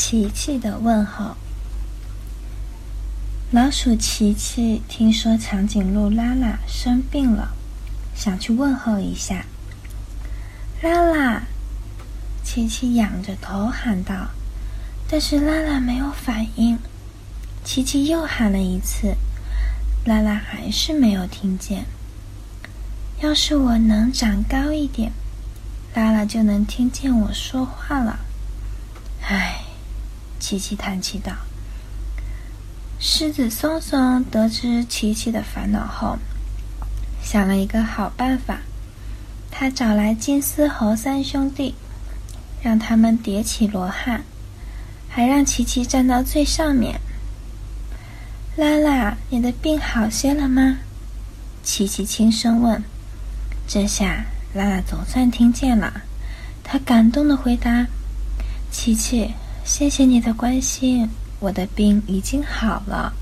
琪琪的问候。老鼠琪琪听说长颈鹿拉拉生病了，想去问候一下。拉拉，琪琪仰着头喊道，但是拉拉没有反应。琪琪又喊了一次，拉拉还是没有听见。要是我能长高一点，拉拉就能听见我说话了。琪琪叹气道。狮子松松得知琪琪的烦恼后，想了一个好办法。他找来金丝猴三兄弟，让他们叠起罗汉，还让琪琪站到最上面。拉拉，你的病好些了吗？琪琪轻声问。这下拉拉总算听见了，他感动的回答：“琪琪，谢谢你的关心，我的病已经好了。”